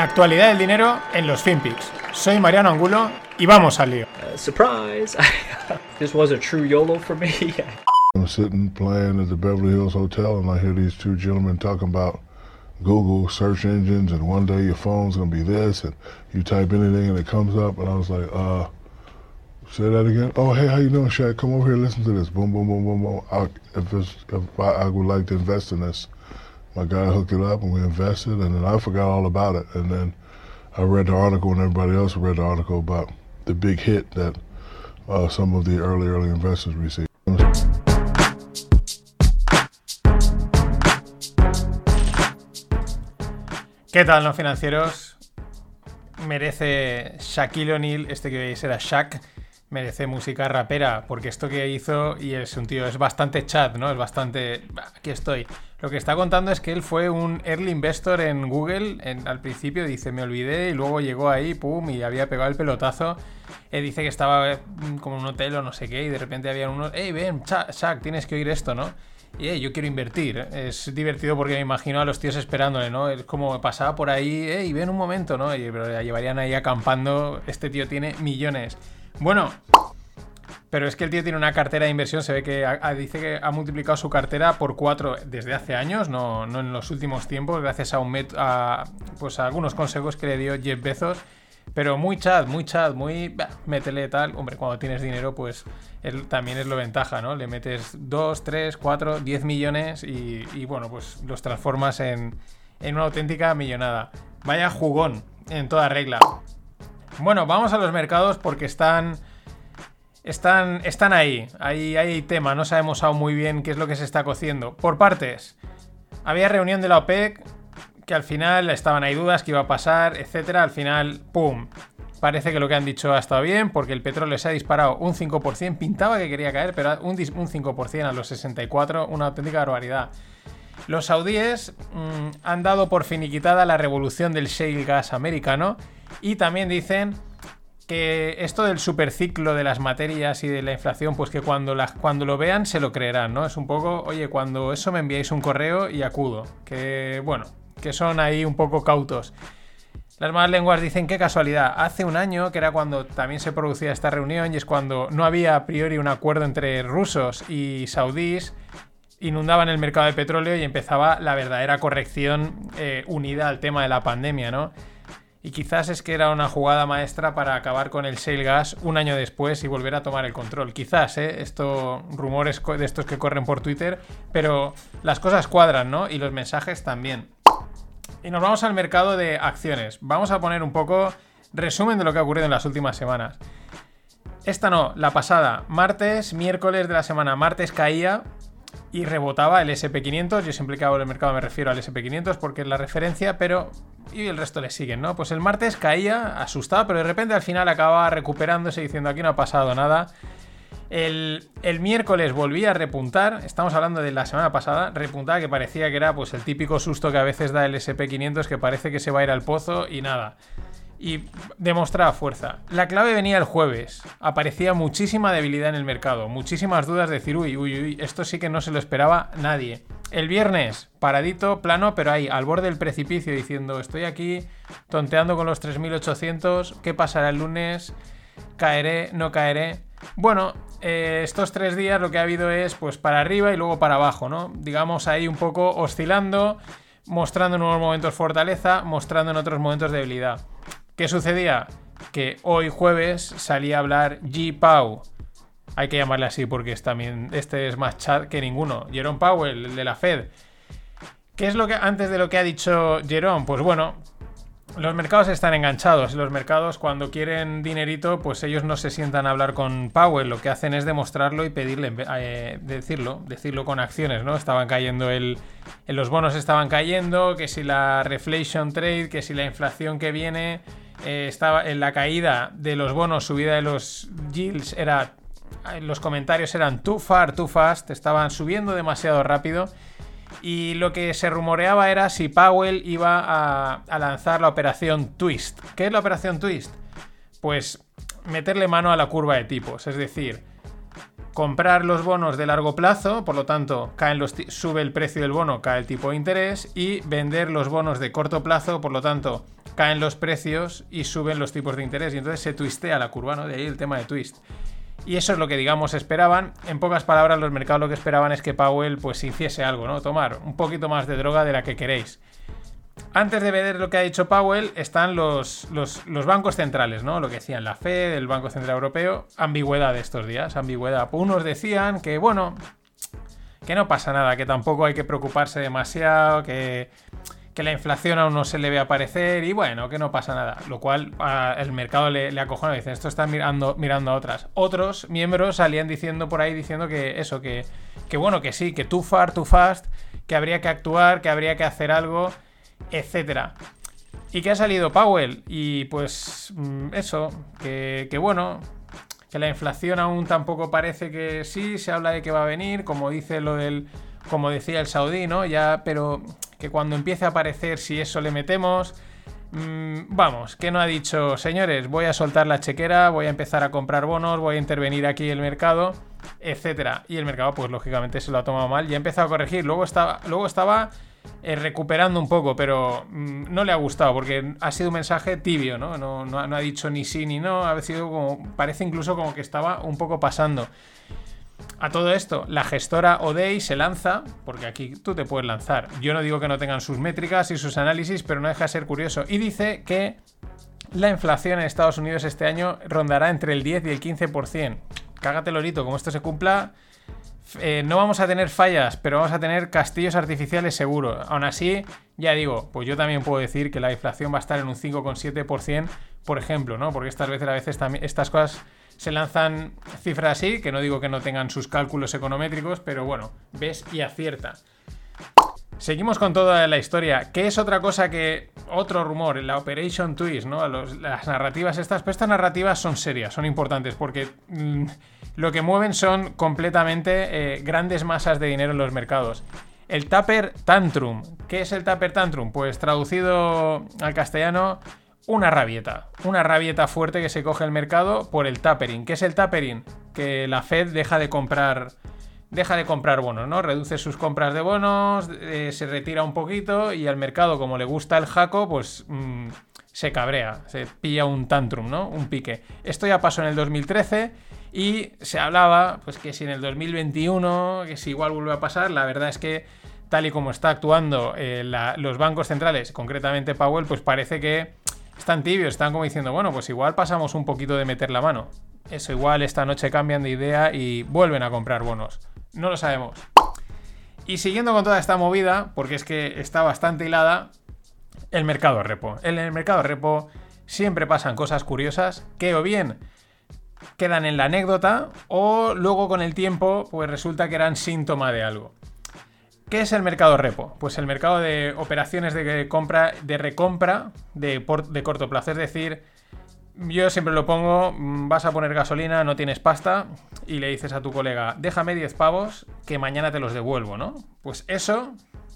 La actualidad del dinero en los FinPix. Soy Mariano Angulo y vamos al lío. Uh, surprise! this was a true YOLO for me. I'm sitting playing at the Beverly Hills Hotel and I hear these two gentlemen talking about Google search engines and one day your phone's gonna be this and you type anything and it comes up and I was like, uh, say that again. Oh, hey, how you doing, Shaq? Come over here, listen to this. Boom, boom, boom, boom, boom. I, if it's, if I, I would like to invest in this, my guy hooked it up and we invested and then I forgot all about it and then I read the article and everybody else read the article about the big hit that uh, some of the early, early investors received. ¿Qué tal, no financieros? Merece Shaquille O'Neal, este que veis era Shaq, merece música rapera, porque esto que hizo, y es un tío, es bastante chat, ¿no? Es bastante... Aquí estoy. Lo que está contando es que él fue un early investor en Google, al principio dice, me olvidé, y luego llegó ahí, pum, y había pegado el pelotazo. Dice que estaba mm, como en un hotel o no sé qué, y de repente había unos, hey, ven, Shaq, tienes que oír esto, ¿no? y yo quiero invertir. Es divertido porque me imagino a los tíos esperándole, ¿no? Es como pasaba por ahí, y ven un momento, ¿no? Y, pero la llevarían ahí acampando. Este tío tiene millones. Bueno, pero es que el tío tiene una cartera de inversión, se ve que dice que ha multiplicado su cartera por cuatro desde hace años, no, no en los últimos tiempos, gracias a, un pues a algunos consejos que le dio Jeff Bezos. Pero muy chat, muy chat, muy. Métele tal. Hombre, cuando tienes dinero, pues también es lo ventaja, ¿no? Le metes 2, 3, 4, 10 millones y, bueno, pues los transformas en, en una auténtica millonada. Vaya jugón, en toda regla. Bueno, vamos a los mercados porque están. Están, están ahí. ahí. Hay tema, no sabemos aún muy bien qué es lo que se está cociendo. Por partes. Había reunión de la OPEC que al final estaban ahí dudas, que iba a pasar, etcétera. Al final, ¡pum! Parece que lo que han dicho ha estado bien, porque el petróleo se ha disparado un 5%, pintaba que quería caer, pero un, 5% a los 64, una auténtica barbaridad. Los saudíes mm, han dado por finiquitada la revolución del shale gas americano y también dicen que esto del superciclo de las materias y de la inflación, pues que cuando, cuando lo vean se lo creerán, ¿no? Es un poco, oye, cuando eso me enviáis un correo y acudo. Que bueno, que son ahí un poco cautos. Las malas lenguas dicen qué casualidad. Hace un año, que era cuando también se producía esta reunión, y es cuando no había a priori un acuerdo entre rusos y saudíes, inundaban el mercado de petróleo y empezaba la verdadera corrección eh, unida al tema de la pandemia, ¿no? Y quizás es que era una jugada maestra para acabar con el shale gas un año después y volver a tomar el control. Quizás, ¿eh? Esto, rumores de estos que corren por Twitter, pero las cosas cuadran, ¿no? Y los mensajes también. Y nos vamos al mercado de acciones. Vamos a poner un poco resumen de lo que ha ocurrido en las últimas semanas. Esta no, la pasada. Martes, miércoles de la semana. Martes caía y rebotaba el SP500. Yo siempre que hago el mercado me refiero al SP500 porque es la referencia, pero... Y el resto le siguen, ¿no? Pues el martes caía, asustado, pero de repente al final acaba recuperándose diciendo aquí no ha pasado nada. El, miércoles volví a repuntar, estamos hablando de la semana pasada, repuntaba que parecía que era pues el típico susto que a veces da el SP500 que parece que se va a ir al pozo y nada. Y demostraba fuerza. La clave venía el jueves. Aparecía muchísima debilidad en el mercado, muchísimas dudas de decir, uy, uy, uy, esto sí que no se lo esperaba nadie. El viernes, paradito, plano, pero ahí, al borde del precipicio, diciendo, estoy aquí tonteando con los 3800, ¿qué pasará el lunes? ¿Caeré? ¿No caeré? Bueno, eh, estos tres días lo que ha habido es pues para arriba y luego para abajo, ¿no? Digamos ahí un poco oscilando, mostrando en unos momentos fortaleza, mostrando en otros momentos debilidad. ¿Qué sucedía? Que hoy jueves salía a hablar G. Pau. Hay que llamarle así porque es también, este es más chat que ninguno. Jerome Powell, el de la Fed. ¿Qué es lo que antes de lo que ha dicho Jerome? Pues bueno, los mercados están enganchados. Los mercados, cuando quieren dinerito, pues ellos no se sientan a hablar con Powell. Lo que hacen es demostrarlo y pedirle, eh, decirlo, decirlo con acciones, ¿no? Estaban cayendo el. Los bonos estaban cayendo, que si la reflation trade, que si la inflación que viene. Eh, estaba en la caída de los bonos, subida de los yields, era. Los comentarios eran too far, too fast, estaban subiendo demasiado rápido. Y lo que se rumoreaba era si Powell iba a, lanzar la operación Twist. ¿Qué es la operación Twist? Pues meterle mano a la curva de tipos, es decir, comprar los bonos de largo plazo, por lo tanto, caen los sube el precio del bono, cae el tipo de interés, y vender los bonos de corto plazo, por lo tanto, caen los precios y suben los tipos de interés. Y entonces se twistea la curva, ¿no? De ahí el tema de twist. Y eso es lo que, digamos, esperaban. En pocas palabras, los mercados lo que esperaban es que Powell, pues, hiciese algo, ¿no? Tomar un poquito más de droga de la que queréis. Antes de ver lo que ha dicho Powell, están los, los, bancos centrales, ¿no? Lo que decían la Fed, el Banco Central Europeo. Ambigüedad de estos días, ambigüedad. Unos decían que, bueno, que no pasa nada, que tampoco hay que preocuparse demasiado, que, que la inflación aún no se le ve aparecer y bueno, que no pasa nada. Lo cual el mercado le, le acojona y dice, esto está mirando, mirando a otras. Otros miembros salían diciendo por ahí, diciendo que eso, que, que bueno, que sí, que too far, too fast, que habría que actuar, que habría que hacer algo, etcétera. ¿Y que ha salido Powell? Y pues mm, eso, que, que bueno, que la inflación aún tampoco parece que sí, se habla de que va a venir, como dice lo del, como decía el saudí, ¿no? Ya, pero que cuando empiece a aparecer, si eso le metemos, mmm, vamos, que no ha dicho, señores, voy a soltar la chequera, voy a empezar a comprar bonos, voy a intervenir aquí el mercado, etcétera. Y el mercado, pues lógicamente se lo ha tomado mal y ha empezado a corregir. Luego estaba, luego estaba eh, recuperando un poco, pero mmm, no le ha gustado porque ha sido un mensaje tibio, ¿no? No, no, no ha dicho ni sí ni no, ha sido como, parece incluso como que estaba un poco pasando. A todo esto, la gestora Odey se lanza, porque aquí tú te puedes lanzar. Yo no digo que no tengan sus métricas y sus análisis, pero no deja de ser curioso. Y dice que la inflación en Estados Unidos este año rondará entre el 10 y el 15%. Cágate lorito, como esto se cumpla, eh, no vamos a tener fallas, pero vamos a tener castillos artificiales seguro. Aún así, ya digo, pues yo también puedo decir que la inflación va a estar en un 5,7%, por ejemplo, ¿no? Porque estas veces a veces también estas cosas se lanzan cifras así, que no digo que no tengan sus cálculos econométricos, pero bueno, ves y acierta. Seguimos con toda la historia. ¿Qué es otra cosa que otro rumor? La Operation Twist, ¿no? Las narrativas estas, pero estas narrativas son serias, son importantes, porque mmm, lo que mueven son completamente eh, grandes masas de dinero en los mercados. El Tapper Tantrum. ¿Qué es el Tapper Tantrum? Pues traducido al castellano, una rabieta. Una rabieta fuerte que se coge el mercado por el tapering. ¿Qué es el tapering? Que la Fed deja de comprar. Deja de comprar bonos, ¿no? Reduce sus compras de bonos, eh, se retira un poquito y al mercado, como le gusta el jaco, pues mmm, se cabrea, se pilla un tantrum, ¿no? Un pique. Esto ya pasó en el 2013 y se hablaba, pues que si en el 2021, que si igual vuelve a pasar, la verdad es que tal y como está actuando eh, los bancos centrales, concretamente Powell, pues parece que están tibios, están como diciendo, bueno, pues igual pasamos un poquito de meter la mano. Eso igual esta noche cambian de idea y vuelven a comprar bonos. No lo sabemos. Y siguiendo con toda esta movida, porque es que está bastante hilada, el mercado repo. En el mercado repo siempre pasan cosas curiosas que o bien quedan en la anécdota o luego con el tiempo pues resulta que eran síntoma de algo. ¿Qué es el mercado repo? Pues el mercado de operaciones de compra, de recompra de, por, de corto plazo. Es decir, yo siempre lo pongo, vas a poner gasolina, no tienes pasta, y le dices a tu colega, déjame 10 pavos que mañana te los devuelvo, ¿no? Pues eso,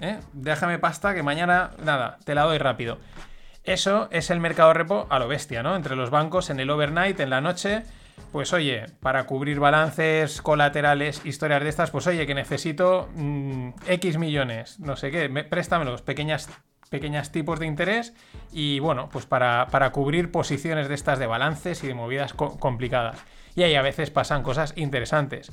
¿eh? déjame pasta que mañana, nada, te la doy rápido. Eso es el mercado repo a lo bestia, ¿no? Entre los bancos, en el overnight, en la noche, pues oye, para cubrir balances colaterales, historias de estas, pues oye, que necesito mmm, X millones, no sé qué, me, préstamelos, pequeñas, pequeñas tipos de interés y bueno, pues para, para, cubrir posiciones de estas de balances y de movidas co complicadas. Y ahí a veces pasan cosas interesantes,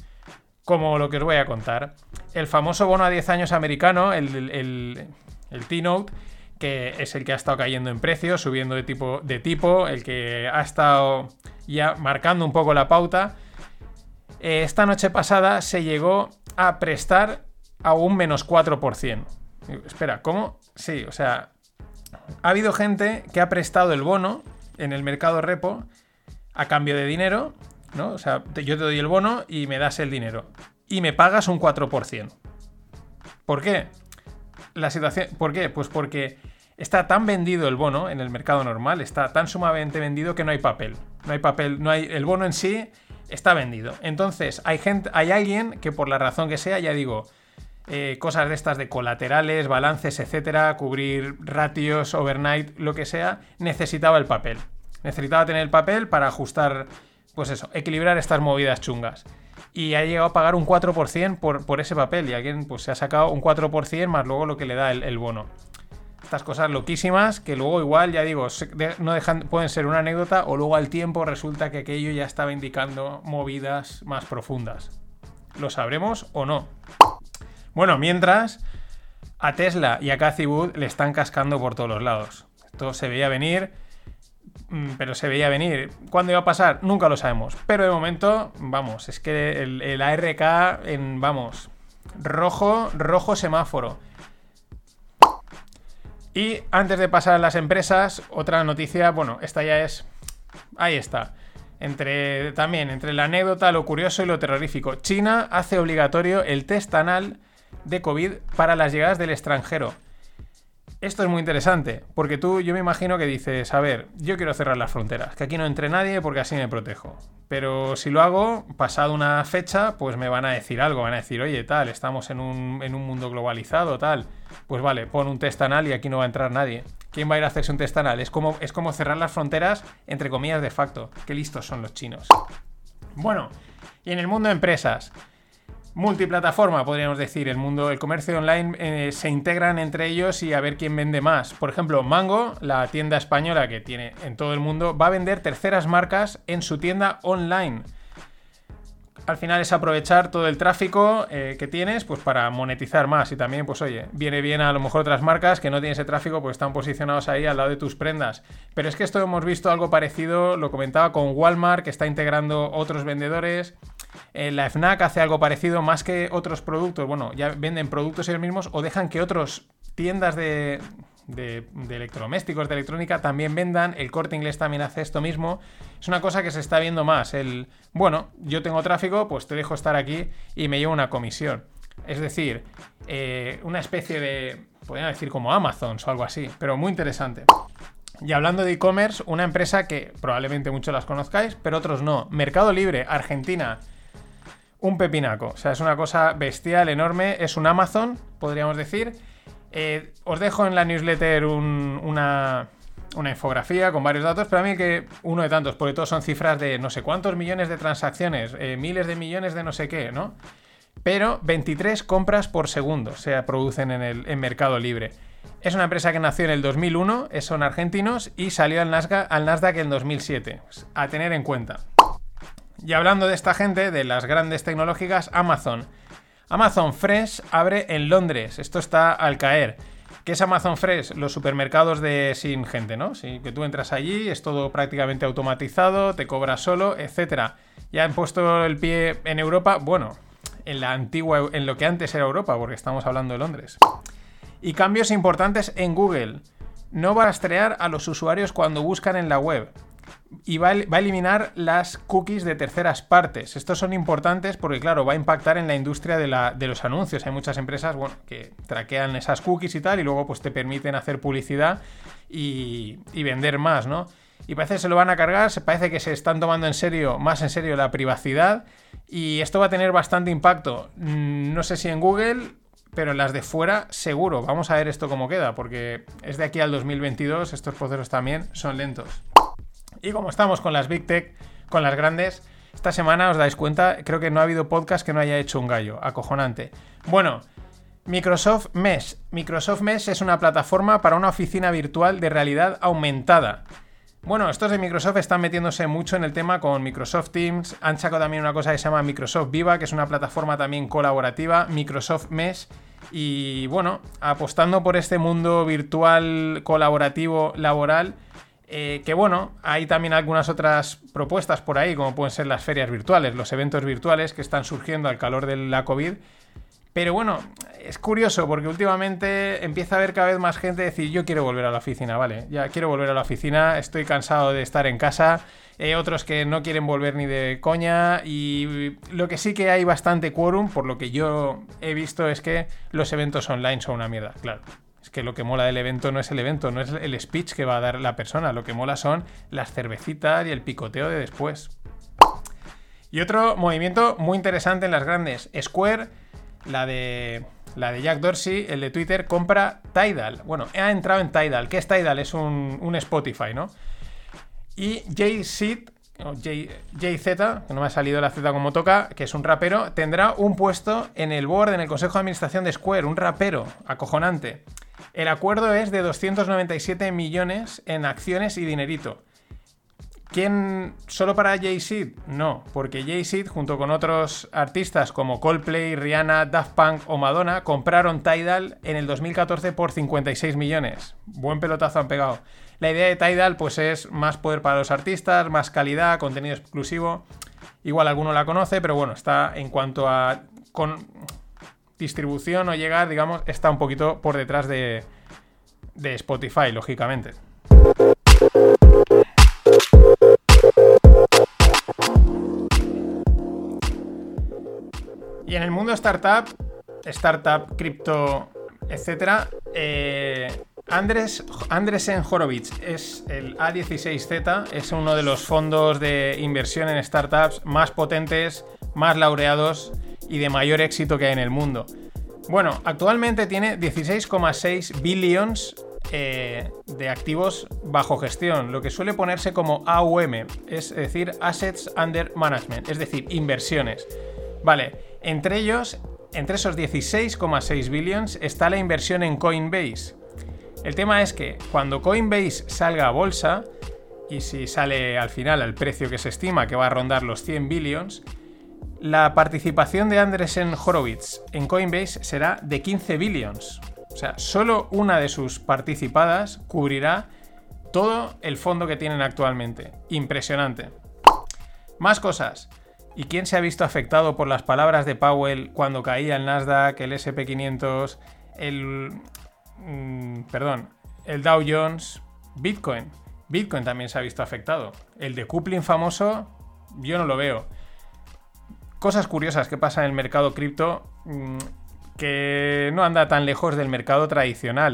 como lo que os voy a contar. El famoso bono a 10 años americano, el, el, el T-Note, que es el que ha estado cayendo en precio, subiendo de tipo, de tipo, el que ha estado ya marcando un poco la pauta. Eh, esta noche pasada se llegó a prestar a un menos 4%. Espera, ¿cómo? Sí, o sea, ha habido gente que ha prestado el bono en el mercado repo a cambio de dinero, ¿no? O sea, yo te doy el bono y me das el dinero. Y me pagas un 4%. ¿Por qué? La situación. ¿Por qué? Pues porque está tan vendido el bono en el mercado normal, está tan sumamente vendido que no hay papel. No hay papel, no hay. El bono en sí está vendido. Entonces, hay gente, hay alguien que por la razón que sea, ya digo, eh, cosas de estas de colaterales, balances, etcétera, cubrir ratios, overnight, lo que sea, necesitaba el papel. Necesitaba tener el papel para ajustar, pues eso, equilibrar estas movidas chungas. Y ha llegado a pagar un 4% por, por ese papel. Y alguien pues se ha sacado un 4% más luego lo que le da el, bono. estas cosas loquísimas que luego igual, ya digo, no pueden ser una anécdota o luego al tiempo resulta que aquello ya estaba indicando movidas más profundas. ¿Lo sabremos o no? Bueno, mientras a Tesla y a Cathy Wood le están cascando por todos los lados. Esto se veía venir, mm, pero se veía venir. ¿Cuándo iba a pasar? Nunca lo sabemos. Pero de momento, vamos, es que el, ARK en, vamos, rojo, rojo semáforo. Y antes de pasar a las empresas, otra noticia, bueno, esta ya es... Ahí está. Entre, también, entre la anécdota, lo curioso y lo terrorífico. China hace obligatorio el test anal de COVID para las llegadas del extranjero. Esto es muy interesante, porque tú, yo me imagino que dices, a ver, yo quiero cerrar las fronteras, que aquí no entre nadie porque así me protejo. Pero si lo hago, pasado una fecha, pues me van a decir algo, van a decir, oye, tal, estamos en un, en un mundo globalizado, tal. Pues vale, pon un test anal y aquí no va a entrar nadie. ¿Quién va a ir a hacerse un test anal? Es como, es como cerrar las fronteras, entre comillas, de facto. Qué listos son los chinos. Bueno, y en el mundo de empresas, multiplataforma, podríamos decir. El mundo, el comercio online eh, se integran entre ellos y a ver quién vende más. Por ejemplo, Mango, la tienda española que tiene en todo el mundo, va a vender terceras marcas en su tienda online. Al final es aprovechar todo el tráfico eh, que tienes pues para monetizar más y también pues oye, viene bien a lo mejor otras marcas que no tienen ese tráfico pues están posicionados ahí al lado de tus prendas. Pero es que esto hemos visto algo parecido, lo comentaba con Walmart que está integrando otros vendedores. Eh, la FNAC hace algo parecido, más que otros productos, bueno, ya venden productos ellos mismos o dejan que otros tiendas de, electrodomésticos, de electrónica, también vendan. El corte inglés también hace esto mismo. Es una cosa que se está viendo más. El, bueno, yo tengo tráfico, pues te dejo estar aquí y me llevo una comisión. Es decir, eh, una especie de, podrían decir como Amazon o algo así, pero muy interesante. Y hablando de e-commerce, una empresa que probablemente muchos las conozcáis, pero otros no. Mercado Libre, Argentina. Un pepinaco. O sea, es una cosa bestial, enorme. Es un Amazon, podríamos decir. Eh, os dejo en la newsletter un- una, infografía con varios datos, pero a mí que uno de tantos, porque todos son cifras de no sé cuántos millones de transacciones, eh, miles de millones de no sé qué, ¿no? Pero 23 compras por segundo se producen en el Mercado Libre. Es una empresa que nació en el 2001, eh, son argentinos y salió al Nasdaq, al Nasdaq en 2007. Pues, a tener en cuenta. Y hablando de esta gente, de las grandes tecnológicas, Amazon. Amazon Fresh abre en Londres. Esto está al caer. ¿Qué es Amazon Fresh? Los supermercados de sin gente, ¿no? Sí, que tú entras allí, es todo prácticamente automatizado, te cobras solo, etcétera. Ya han puesto el pie en Europa, bueno, en la antigua, en lo que antes era Europa, porque estamos hablando de Londres. Y cambios importantes en Google. No va a rastrear a los usuarios cuando buscan en la web. Y va a, eliminar las cookies de terceras partes. Estos son importantes porque, claro, va a impactar en la industria de, la- de los anuncios. Hay muchas empresas, bueno, que traquean esas cookies y tal, y luego pues te permiten hacer publicidad y, y vender más, ¿no? Y parece que se lo van a cargar, se parece que se están tomando en serio, más en serio, la privacidad. Y esto va a tener bastante impacto. Mm, No sé si en Google, pero en las de fuera seguro. Vamos a ver esto cómo queda, porque es de aquí al 2022, estos procesos también son lentos. Y como estamos con las Big Tech, con las grandes, esta semana os dais cuenta, creo que no ha habido podcast que no haya hecho un gallo, acojonante. Bueno, Microsoft Mesh. Microsoft Mesh es una plataforma para una oficina virtual de realidad aumentada. Bueno, estos de Microsoft están metiéndose mucho en el tema con Microsoft Teams. Han sacado también una cosa que se llama Microsoft Viva, que es una plataforma también colaborativa, Microsoft Mesh. Y bueno, apostando por este mundo virtual colaborativo laboral, eh, que bueno, hay también algunas otras propuestas por ahí, como pueden ser las ferias virtuales, los eventos virtuales que están surgiendo al calor de la COVID. Pero bueno, es curioso porque últimamente empieza a haber cada vez más gente decir yo quiero volver a la oficina, vale, ya quiero volver a la oficina, estoy cansado de estar en casa, eh, otros que no quieren volver ni de coña y lo que sí que hay bastante quórum, por lo que yo he visto es que los eventos online son una mierda, claro. Es que lo que mola del evento no es el evento, no es el speech que va a dar la persona, lo que mola son las cervecitas y el picoteo de después. Y otro movimiento muy interesante en las grandes, Square la de, la de Jack Dorsey, el de Twitter, compra Tidal. Bueno, ha entrado en Tidal. ¿Qué es Tidal? Es un, un Spotify, ¿no? Y Jay-Z, Jay-Z, que no me ha salido la Z como toca, que es un rapero, tendrá un puesto en el board, en el consejo de administración de Square, un rapero acojonante. El acuerdo es de 297 millones en acciones y dinerito. ¿Quién solo para Jay-Z? No, porque Jay-Z junto con otros artistas como Coldplay, Rihanna, Daft Punk o Madonna compraron Tidal en el 2014 por 56 millones. Buen pelotazo han pegado. La idea de Tidal pues es más poder para los artistas, más calidad, contenido exclusivo. Igual alguno la conoce, pero bueno, está en cuanto a con distribución o llegar, digamos, está un poquito por detrás de, de Spotify, lógicamente. Y en el mundo startup, startup, cripto, etcétera, eh, Andres, Andresen Horowitz es el A16Z, es uno de los fondos de inversión en startups más potentes, más laureados y de mayor éxito que hay en el mundo. Bueno, actualmente tiene 16,6 billions eh, de activos bajo gestión, lo que suele ponerse como AUM, es decir, Assets Under Management, es decir, inversiones. Vale, entre ellos, entre esos 16,6 billions está la inversión en Coinbase. El tema es que cuando Coinbase salga a bolsa, y si sale al final al precio que se estima que va a rondar los 100 billions, la participación de Andresen Horowitz en Coinbase será de 15 billions. O sea, solo una de sus participadas cubrirá todo el fondo que tienen actualmente. Impresionante. Más cosas. ¿Y quién se ha visto afectado por las palabras de Powell cuando caía el Nasdaq, el SP500, el... Mm, perdón, el Dow Jones, Bitcoin? Bitcoin también se ha visto afectado. El decoupling famoso, yo no lo veo. Cosas curiosas que pasan en el mercado cripto mm, que no anda tan lejos del mercado tradicional.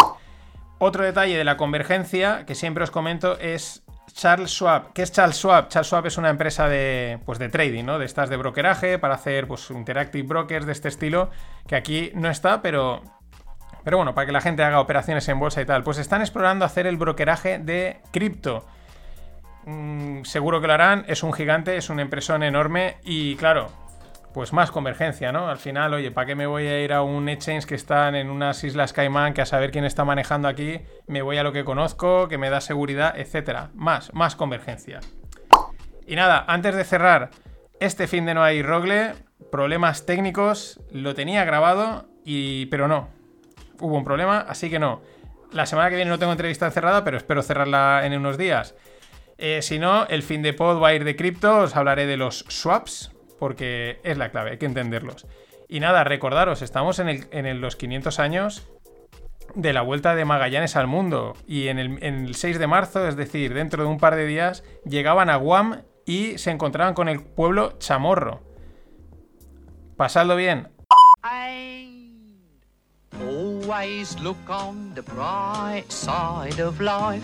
Otro detalle de la convergencia que siempre os comento es Charles Schwab. ¿Qué es Charles Schwab? Charles Schwab es una empresa de, pues de trading, ¿no? De estas de brokeraje para hacer pues, interactive brokers de este estilo, que aquí no está, pero, pero bueno, para que la gente haga operaciones en bolsa y tal. Pues están explorando hacer el brokeraje de cripto. Mm, seguro que lo harán, es un gigante, es una empresa enorme y claro, pues más convergencia, ¿no? Al final, oye, ¿para qué me voy a ir a un exchange que están en unas islas Caimán, que a saber quién está manejando aquí, me voy a lo que conozco, que me da seguridad, etcétera? Más, más convergencia. Y nada, antes de cerrar, este fin de no hay rogle, problemas técnicos, lo tenía grabado, y pero no. Hubo un problema, así que no. La semana que viene no tengo entrevista cerrada, pero espero cerrarla en unos días. Eh, si no, el fin de pod va a ir de cripto, os hablaré de los swaps, porque es la clave, hay que entenderlos. Y nada, recordaros, estamos en, los 500 años de la vuelta de Magallanes al mundo y en el, 6 de marzo, es decir, dentro de un par de días, llegaban a Guam y se encontraban con el pueblo Chamorro. Pasadlo bien. always look on the bright side of life.